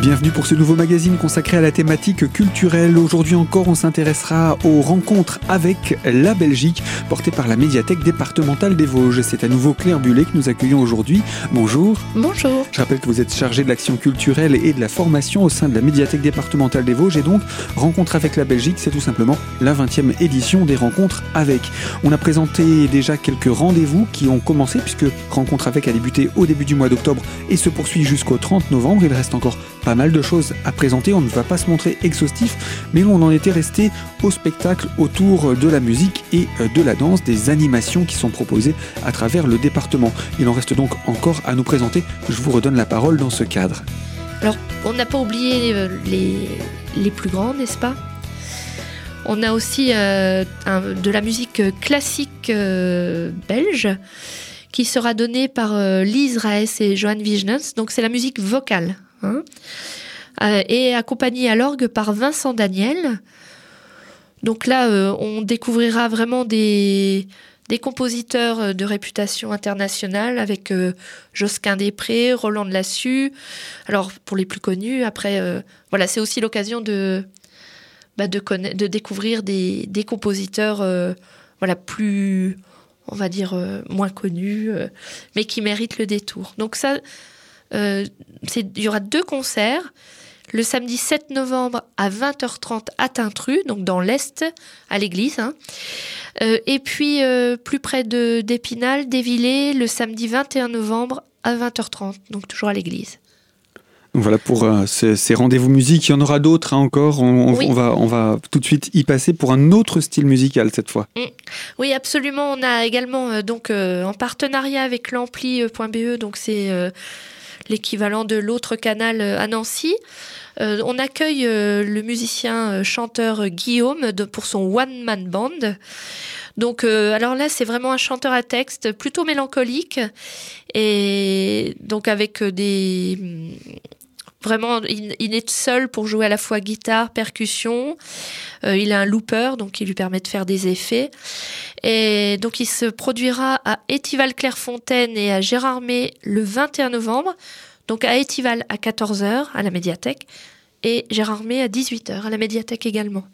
Bienvenue pour ce nouveau magazine consacré à la thématique culturelle. Aujourd'hui encore, on s'intéressera aux rencontres avec la Belgique, portée par la médiathèque départementale des Vosges. C'est à nouveau Claire Bullet que nous accueillons aujourd'hui. Bonjour. Bonjour. Je rappelle que vous êtes chargé de l'action culturelle et de la formation au sein de la médiathèque départementale des Vosges. Et donc, Rencontre avec la Belgique, c'est tout simplement la 20e édition des Rencontres avec. On a présenté déjà quelques rendez-vous qui ont commencé, puisque Rencontre avec a débuté au début du mois d'octobre et se poursuit jusqu'au 30 novembre. Il reste encore pas mal de choses à présenter. On ne va pas se montrer exhaustif, mais on en était resté au spectacle autour de la musique et de la danse, des animations qui sont proposées à travers le département. Il en reste donc encore à nous présenter. Je vous redonne la parole dans ce cadre. Alors, on n'a pas oublié euh, les, plus grands, n'est-ce pas? On a aussi euh, de la musique classique euh, belge qui sera donnée par euh, Lise Raes et Johan Vignens. Donc, c'est la musique vocale. Hein euh, et accompagnée à l'orgue par Vincent Daniel. Donc là, euh, on découvrira vraiment des, des compositeurs euh, de réputation internationale avec Josquin Després, Roland de Lassus. Alors pour les plus connus, après, voilà, c'est aussi l'occasion de, bah, de, découvrir des, des compositeurs voilà, plus, on va dire, moins connus, mais qui méritent le détour. Donc ça, il y aura deux concerts. Le samedi 7 novembre à 20h30 à Tintru, donc dans l'Est, à l'église. hein. Euh, et puis, euh, plus près de d'Épinal, d'Évillé, le samedi 21 novembre à 20h30, donc toujours à l'église. Voilà pour euh, ces, ces rendez-vous musique. Il y en aura d'autres hein, encore. On, on- Oui. on va, on va tout de suite y passer pour un autre style musical cette fois. Oui, absolument. On a également, euh, donc, euh, en partenariat avec l'ampli.be, donc c'est euh, l'équivalent de l'autre canal euh, à Nancy. Euh, on accueille euh, le musicien chanteur Guillaume pour son one man band. Donc, alors là, c'est vraiment un chanteur à texte plutôt mélancolique et donc avec des vraiment, il, est seul pour jouer à la fois guitare, percussion. Euh, il a un looper, donc il lui permet de faire des effets. Et donc il se produira à Étival-Clairefontaine et à Gérardmer le 21 novembre. Donc à Étival à 14h à la médiathèque et Gérardmer à 18h à la médiathèque également.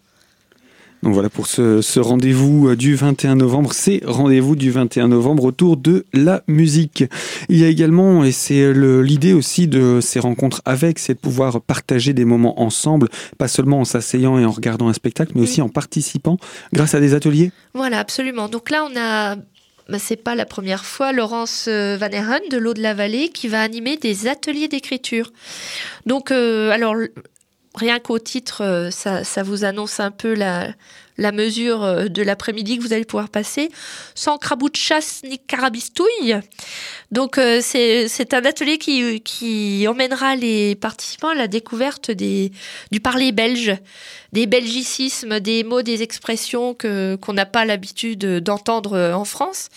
Donc voilà pour ce, ce rendez-vous euh, du 21 novembre, ces rendez-vous du 21 novembre autour de la musique. Il y a également, et c'est le- l'idée aussi de ces rencontres avec, c'est de pouvoir partager des moments ensemble, pas seulement en s'asseyant et en regardant un spectacle, mais aussi en participant grâce à des ateliers. Voilà, absolument. Donc là, on a, bah, c'est pas la première fois, Laurence euh, Van de l'eau de la vallée qui va animer des ateliers d'écriture. Donc, euh, alors, rien qu'au titre, euh, ça, vous annonce un peu la, la mesure euh, de l'après-midi que vous allez pouvoir passer, sans crabout de chasse ni carabistouille. Donc, euh, c'est un atelier qui, qui emmènera les participants à la découverte des, du parler belge des belgicismes, des mots, des expressions qu'on n'a pas l'habitude d'entendre en France,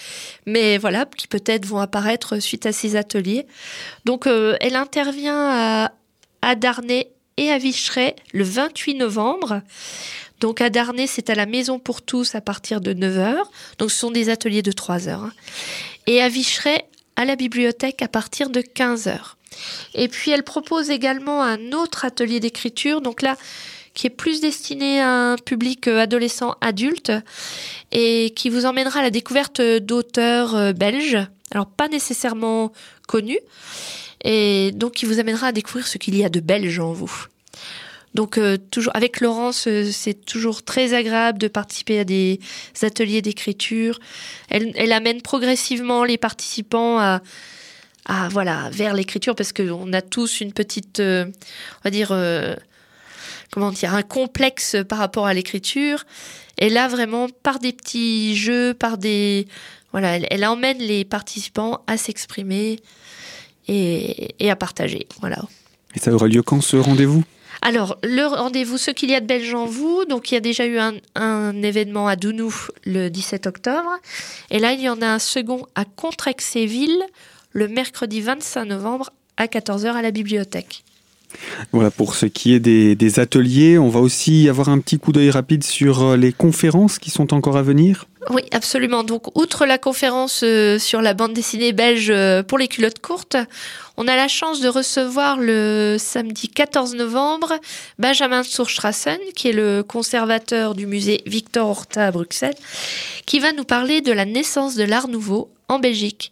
mais voilà, qui peut-être vont apparaître suite à ces ateliers. Donc, elle intervient à, à Darnay et à Vicheret le 28 novembre. Donc, à Darnay, c'est à la Maison pour tous à partir de 9h. Donc, ce sont des ateliers de 3 heures. hein. Et à Vicheret, à la bibliothèque à partir de 15h. Et puis, elle propose également un autre atelier d'écriture. Donc là, qui est plus destiné à un public euh, adolescent adulte et qui vous emmènera à la découverte d'auteurs euh, belges, alors pas nécessairement connus, et donc qui vous amènera à découvrir ce qu'il y a de belge en vous. Donc euh, toujours avec Laurence, euh, c'est toujours très agréable de participer à des ateliers d'écriture. Elle, amène progressivement les participants à, voilà vers l'écriture parce qu'on a tous une petite, euh, on va dire, comment dire, un complexe par rapport à l'écriture. Et là, vraiment, par des petits jeux, par des. Voilà, elle, elle emmène les participants à s'exprimer et, et à partager. Voilà. Et ça aura lieu quand ce rendez-vous? Alors, le rendez-vous, ce qu'il y a de belge en vous. Donc, il y a déjà eu un, un événement à Dounou le 17 octobre. Et là, il y en a un second à Contrexéville le mercredi 25 novembre à 14h à la bibliothèque. Voilà pour ce qui est des, ateliers. On va aussi avoir un petit coup d'œil rapide sur euh, les conférences qui sont encore à venir. Oui, absolument. Donc, outre la conférence euh, sur la bande dessinée belge euh, pour les culottes courtes, on a la chance de recevoir le samedi 14 novembre Benjamin Surstrassen, qui est le conservateur du musée Victor Horta à Bruxelles, qui va nous parler de la naissance de l'art nouveau en Belgique.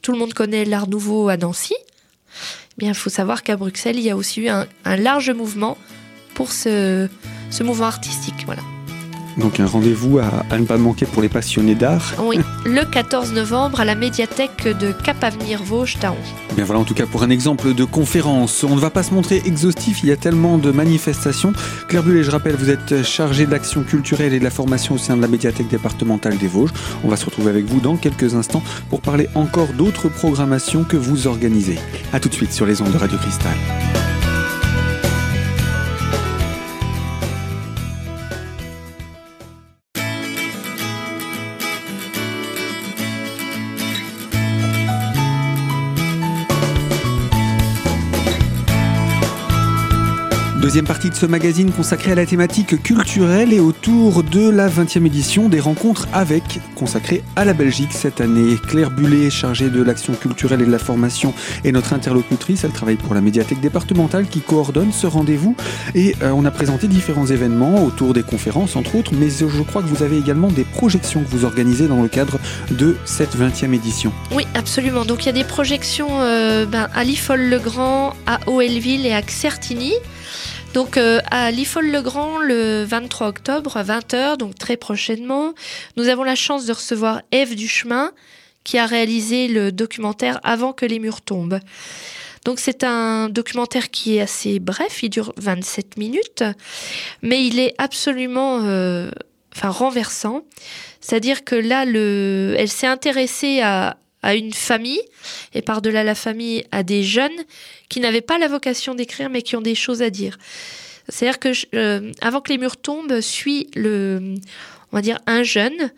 Tout le monde connaît l'art nouveau à Nancy. Bien, il faut savoir qu'à Bruxelles, il y a aussi eu un, large mouvement pour ce, ce mouvement artistique. Voilà. Donc un rendez-vous à, ne pas manquer pour les passionnés d'art. Oui, le 14 novembre à la médiathèque de Cap Avenir Vosges Taon. Bien voilà en tout cas pour un exemple de conférence. On ne va pas se montrer exhaustif, il y a tellement de manifestations. Claire Bullet, je rappelle, vous êtes chargée d'action culturelle et de la formation au sein de la médiathèque départementale des Vosges. On va se retrouver avec vous dans quelques instants pour parler encore d'autres programmations que vous organisez. A tout de suite sur les ondes de Radio Cristal. Deuxième partie de ce magazine consacré à la thématique culturelle et autour de la 20e édition des rencontres avec, consacrée à la Belgique cette année. Claire Bullet, chargée de l'action culturelle et de la formation, est notre interlocutrice. Elle travaille pour la médiathèque départementale qui coordonne ce rendez-vous. Et euh, on a présenté différents événements autour des conférences, entre autres, mais je crois que vous avez également des projections que vous organisez dans le cadre de cette 20e édition. Oui, absolument. Donc il y a des projections euh, ben, à Lifol-le-Grand, à Oelville et à Certigny. Donc euh, à Lifol-le-Grand le 23 octobre à 20h, donc très prochainement, nous avons la chance de recevoir Eve Duchemin qui a réalisé le documentaire Avant que les murs tombent. Donc c'est un documentaire qui est assez bref, il dure 27 minutes, mais il est absolument euh, renversant. C'est-à-dire que là, le, elle s'est intéressée à, à une famille et par-delà la famille à des jeunes qui n'avaient pas la vocation d'écrire mais qui ont des choses à dire. C'est-à-dire que euh, avant que les murs tombent, suit le, on va dire un jeune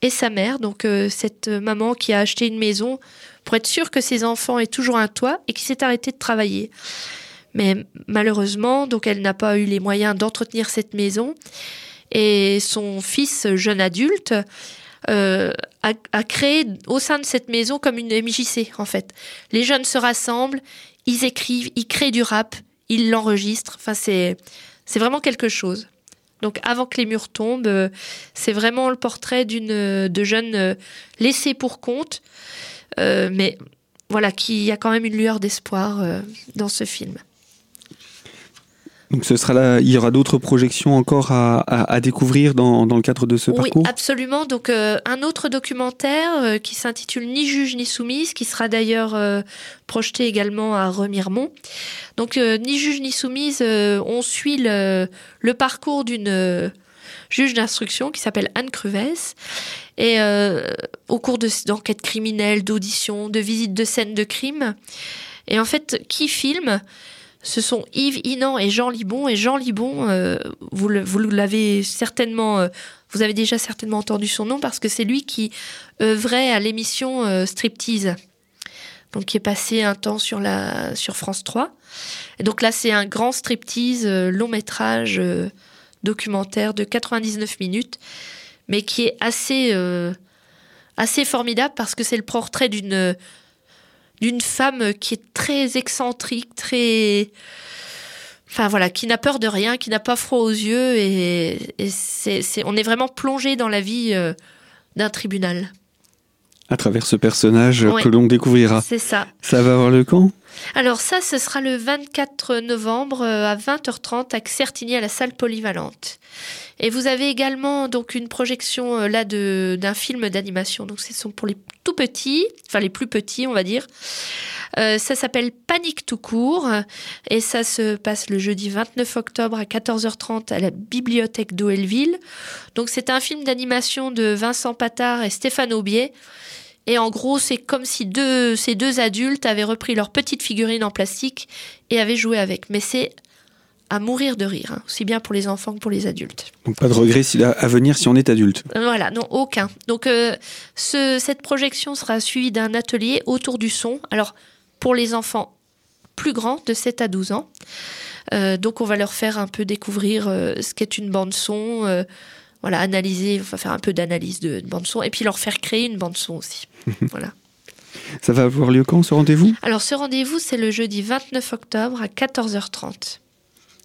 et sa mère, donc euh, cette maman qui a acheté une maison pour être sûre que ses enfants aient toujours un toit et qui s'est arrêtée de travailler. Mais malheureusement, donc elle n'a pas eu les moyens d'entretenir cette maison et son fils jeune adulte euh, a, créé au sein de cette maison comme une MJC en fait. Les jeunes se rassemblent, ils écrivent, ils créent du rap, ils l'enregistrent. Enfin, c'est vraiment quelque chose. Donc avant que les murs tombent, euh, c'est vraiment le portrait d'une de jeunes euh, laissés pour compte, mais voilà, qui a quand même une lueur d'espoir dans ce film. Donc ce sera là, il y aura d'autres projections encore à, découvrir dans, le cadre de ce parcours? Oui, absolument. Donc euh, un autre documentaire euh, qui s'intitule Ni juge ni soumise, qui sera d'ailleurs euh, projeté également à Remiremont. Donc Ni juge ni soumise, on suit le, le parcours d'une juge d'instruction qui s'appelle Anne Cruvès. Et au cours d'enquêtes criminelles, d'auditions, de visites de scènes de crime. Et en fait, qui filme? Ce sont Yves Inan et Jean Libon. Et Jean Libon, euh, vous l'avez certainement, euh, vous avez déjà certainement entendu son nom parce que c'est lui qui œuvrait à l'émission euh, Striptease, donc qui est passé un temps sur la sur France 3. Et donc là, c'est un grand striptease long métrage documentaire de 99 minutes, mais qui est assez assez formidable parce que c'est le portrait d'une d'une femme qui est très excentrique, très... Enfin voilà, qui n'a peur de rien, qui n'a pas froid aux yeux, et, c'est, on est vraiment plongé dans la vie euh, d'un tribunal. À travers ce personnage que l'on découvrira. C'est ça. Ça va avoir le camp Alors ça, ce sera le 24 novembre euh, à 20h30 à Certigny à la salle polyvalente. Et vous avez également donc une projection euh, là de d'un film d'animation. Donc ce sont pour les tout petits, enfin les plus petits, on va dire. Euh, ça s'appelle Panique tout court et ça se passe le jeudi 29 octobre à 14h30 à la bibliothèque d'Oelville. Donc c'est un film d'animation de Vincent Patard et Stéphane Aubier. Et en gros, c'est comme si deux, ces deux adultes avaient repris leur petite figurine en plastique et avaient joué avec. Mais c'est à mourir de rire, hein, aussi bien pour les enfants que pour les adultes. Donc pas de regret à venir si on est adulte. Voilà, non, aucun. Donc euh, ce, cette projection sera suivie d'un atelier autour du son. Alors pour les enfants, plus grands, de 7 à 12 ans. donc on va leur faire un peu découvrir ce qu'est une bande son, voilà, analyser, va faire un peu d'analyse de, de, bande son, et puis leur faire créer une bande son aussi. voilà. Ça va avoir lieu quand ce rendez-vous? Alors ce rendez-vous, c'est le jeudi 29 octobre à 14h30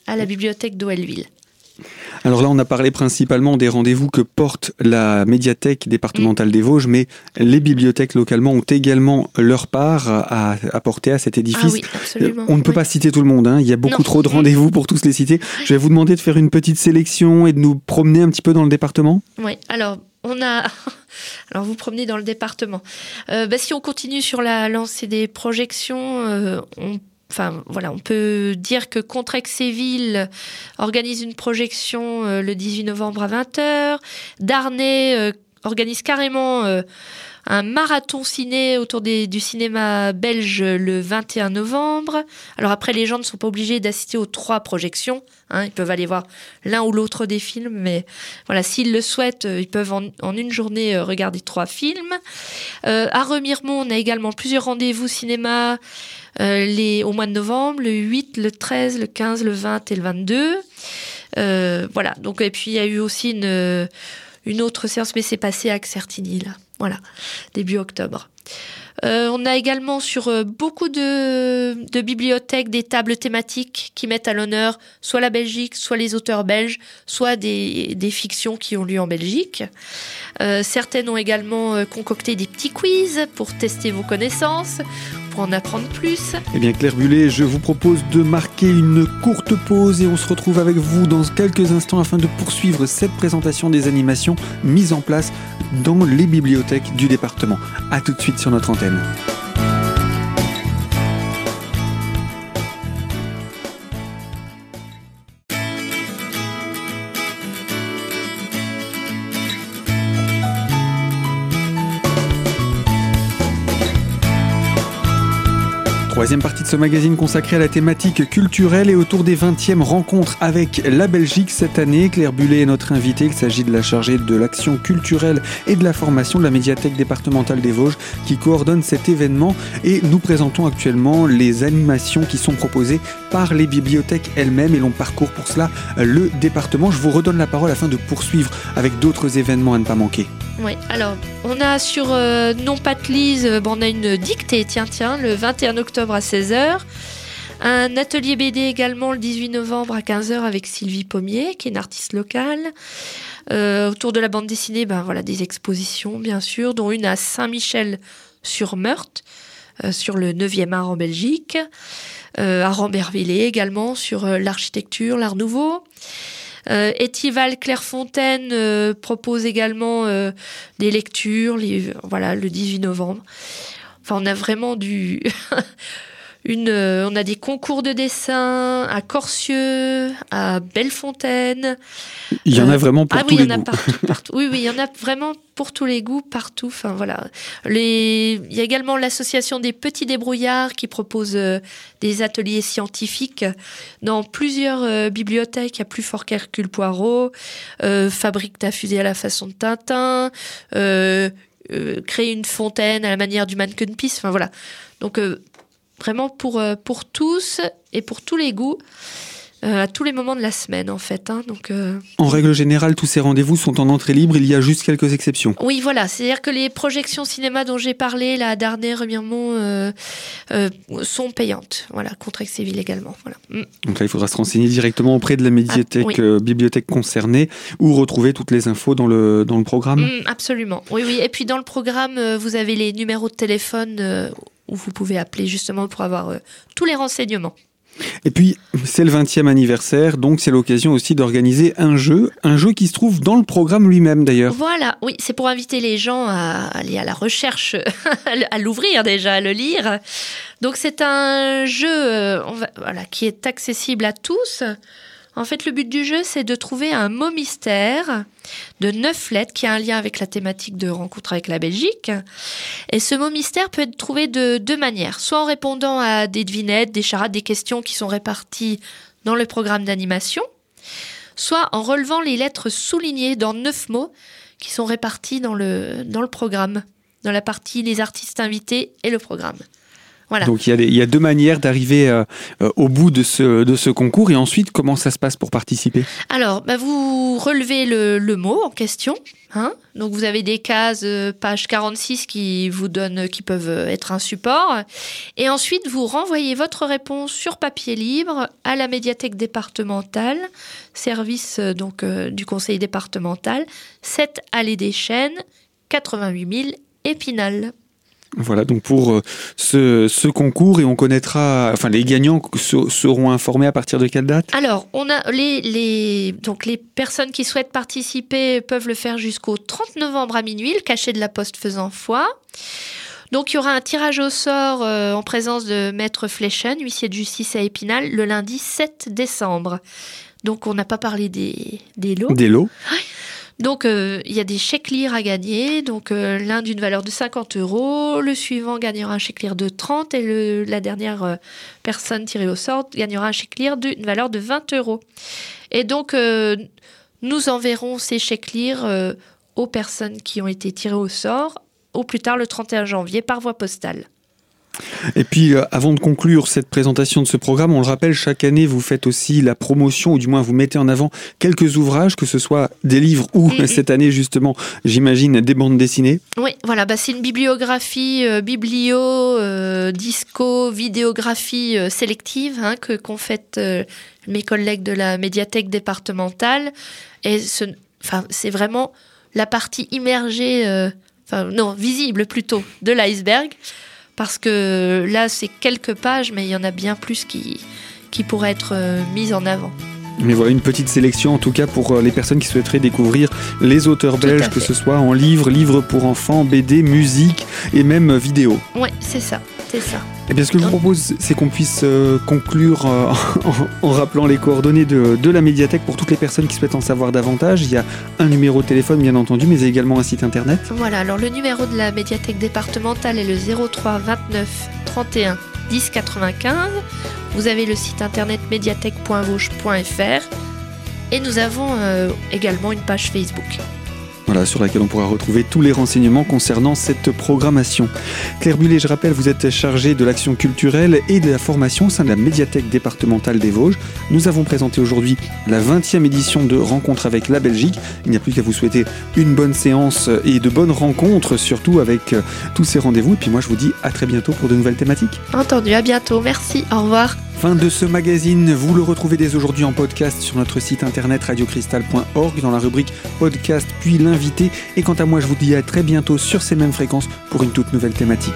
à la bibliothèque d'Oellville. Alors là, on a parlé principalement des rendez-vous que porte la médiathèque départementale des Vosges, mais les bibliothèques localement ont également leur part à apporter à cet édifice. Ah oui, absolument. On ne peut pas citer tout le monde, hein. il y a beaucoup trop de rendez-vous pour tous les citer. Je vais vous demander de faire une petite sélection et de nous promener un petit peu dans le département. Oui, alors on a. Alors vous promenez dans le département. Euh, bah, si on continue sur la lancée des projections, euh, on Enfin, voilà, on peut dire que Contrex-Séville organise une projection euh, le 18 novembre à 20h. Darnay organise carrément un marathon ciné autour du cinéma belge le 21 novembre. Alors après, les gens ne sont pas obligés d'assister aux trois projections. Hein. ils peuvent aller voir l'un ou l'autre des films, mais voilà, s'ils le souhaitent, euh, ils peuvent en, une journée euh, regarder trois films. Euh, à Remiremont, on a également plusieurs rendez-vous cinéma les, au mois de novembre, le 8, le 13, le 15, le 20 et le 22. voilà, donc et puis il y a eu aussi une, une autre séance, mais c'est passé à Certigny, là. Voilà, début octobre. Euh, on a également sur euh, beaucoup de, bibliothèques des tables thématiques qui mettent à l'honneur soit la Belgique, soit les auteurs belges, soit des, fictions qui ont lieu en Belgique. Euh, certaines ont également concocté des petits quiz pour tester vos connaissances en apprendre plus. Eh bien Claire Bullet, je vous propose de marquer une courte pause et on se retrouve avec vous dans quelques instants afin de poursuivre cette présentation des animations mises en place dans les bibliothèques du département. A tout de suite sur notre antenne. Troisième partie de ce magazine consacré à la thématique culturelle et autour des 20e rencontres avec la Belgique cette année. Claire Bullet est notre invitée. Il s'agit de la chargée de l'action culturelle et de la formation de la médiathèque départementale des Vosges qui coordonne cet événement et nous présentons actuellement les animations qui sont proposées par les bibliothèques elles-mêmes et l'on parcourt pour cela le département. Je vous redonne la parole afin de poursuivre avec d'autres événements à ne pas manquer. Oui, alors on a sur euh, Non pas Lise, euh, bon, on a une dictée, tiens, tiens, le 21 octobre à 16h. Un atelier BD également le 18 novembre à 15h avec Sylvie Pommier, qui est une artiste locale. Euh, autour de la bande dessinée, ben voilà, des expositions bien sûr, dont une à Saint-Michel sur Meurthe, sur le 9e art en Belgique. à Rambervillers également sur l'architecture, l'art nouveau. Euh, Etival Clairefontaine euh, propose également euh, des lectures, voilà, le 18 novembre. Enfin, on a vraiment du Une, on a des concours de dessin à Corcieux, à Bellefontaine. Il y en a vraiment pour ah, tous oui, les il y en a Partout, partout. Oui, oui, il y en a vraiment pour tous les goûts, partout. Enfin voilà. Les... Il y a également l'association des petits débrouillards qui propose des ateliers scientifiques dans plusieurs bibliothèques. Il y a plus fort qu'Hercule Poirot, euh, fabrique ta fusée à la façon de Tintin, créer une fontaine à la manière du mannequin Peace. Enfin voilà. Donc vraiment pour, euh, pour tous et pour tous les goûts. Euh, à tous les moments de la semaine en fait. Hein, donc, euh, En règle générale, tous ces rendez-vous sont en entrée libre, il y a juste quelques exceptions. Oui, voilà, c'est-à-dire que les projections cinéma dont j'ai parlé, la Darnay, Remiremont, sont payantes, voilà, contre Séville également. Voilà. Mm. Donc là, il faudra se renseigner directement auprès de la médiathèque, ah, bibliothèque concernée ou retrouver toutes les infos dans le, dans le programme. Mm, absolument, oui, oui. Et puis dans le programme, vous avez les numéros de téléphone où vous pouvez appeler justement pour avoir euh, tous les renseignements. Et puis, c'est le 20e anniversaire, donc c'est l'occasion aussi d'organiser un jeu, un jeu qui se trouve dans le programme lui-même d'ailleurs. Voilà, oui, c'est pour inviter les gens à aller à la recherche, à l'ouvrir déjà, à le lire. Donc c'est un jeu euh, voilà, qui est accessible à tous. En fait, le but du jeu, c'est de trouver un mot mystère de neuf lettres qui a un lien avec la thématique de rencontre avec la Belgique. Et ce mot mystère peut être trouvé de deux manières. Soit en répondant à des devinettes, des charades, des questions qui sont réparties dans le programme d'animation, soit en relevant les lettres soulignées dans neuf mots qui sont répartis dans le, dans le programme, dans la partie les artistes invités et le programme. Voilà. Donc il y, a des- il y a deux manières d'arriver euh, euh, au bout de ce, de ce concours. Et ensuite, comment ça se passe pour participer? Alors, bah, vous relevez le, le mot en question. Hein Donc, vous avez des cases, euh, page 46, qui vous donnent, qui peuvent être un support. Et ensuite, vous renvoyez votre réponse sur papier libre à la médiathèque départementale, service euh, donc euh, du conseil départemental, 7 allée des Chênes, 88 000 Épinal. Voilà, donc pour euh, ce, ce concours, et on connaîtra, enfin les gagnants se- seront informés à partir de quelle date? Alors, on a les, les, donc les personnes qui souhaitent participer peuvent le faire jusqu'au 30 novembre à minuit, le cachet de la poste faisant foi. Donc, il y aura un tirage au sort euh, en présence de Maître Fleschen, huissier de justice à Épinal, le lundi 7 décembre. Donc, on n'a pas parlé des, des lots. Des lots Donc, euh, il y a des chèques lire à gagner. Donc, euh, l'un d'une valeur de 50 euros. Le suivant gagnera un chèque lire de 30. Et la dernière euh, personne tirée au sort gagnera un chèque lire d'une valeur de 20 euros. Et donc, nous enverrons ces chèques lire aux personnes qui ont été tirées au sort au plus tard le 31 janvier par voie postale. Et puis, euh, avant de conclure cette présentation de ce programme, on le rappelle, chaque année, vous faites aussi la promotion, ou du moins vous mettez en avant quelques ouvrages, que ce soit des livres ou Mhm. cette année, justement, j'imagine, des bandes dessinées. Oui, voilà, bah, c'est une bibliographie, euh, biblio, euh, disco, vidéographie euh, sélective hein, que qu'ont fait mes collègues de la médiathèque départementale. Et ce, enfin, c'est vraiment la partie immergée, enfin non, visible plutôt, de l'iceberg. Parce que là, c'est quelques pages, mais il y en a bien plus qui, qui pourraient être euh, mises en avant. Mais voilà, une petite sélection en tout cas pour euh, les personnes qui souhaiteraient découvrir les auteurs belges, que ce soit en livres, livres pour enfants, BD, musique et même euh, vidéo. Ouais, c'est ça, c'est ça. Et bien ce que je vous propose, c'est qu'on puisse euh, conclure euh, en, en rappelant les coordonnées de, de la médiathèque pour toutes les personnes qui souhaitent en savoir davantage. Il y a un numéro de téléphone bien entendu, mais également un site internet. Voilà, alors le numéro de la médiathèque départementale est le 03 29 31 10 95. Vous avez le site internet médiathèque.vauche.fr et nous avons euh, également une page Facebook. Voilà, sur laquelle on pourra retrouver tous les renseignements concernant cette programmation. Claire Bullet, je rappelle, vous êtes chargée de l'action culturelle et de la formation au sein de la médiathèque départementale des Vosges. Nous avons présenté aujourd'hui la 20e édition de Rencontre avec la Belgique. Il n'y a plus qu'à vous souhaiter une bonne séance et de bonnes rencontres, surtout avec euh, tous ces rendez-vous. Et puis moi, je vous dis à très bientôt pour de nouvelles thématiques. Entendu, à bientôt, merci, au revoir. Fin de ce magazine, vous le retrouvez dès aujourd'hui en podcast sur notre site internet radiocristal.org dans la rubrique podcast puis l'invité. Et quant à moi, je vous dis à très bientôt sur ces mêmes fréquences pour une toute nouvelle thématique.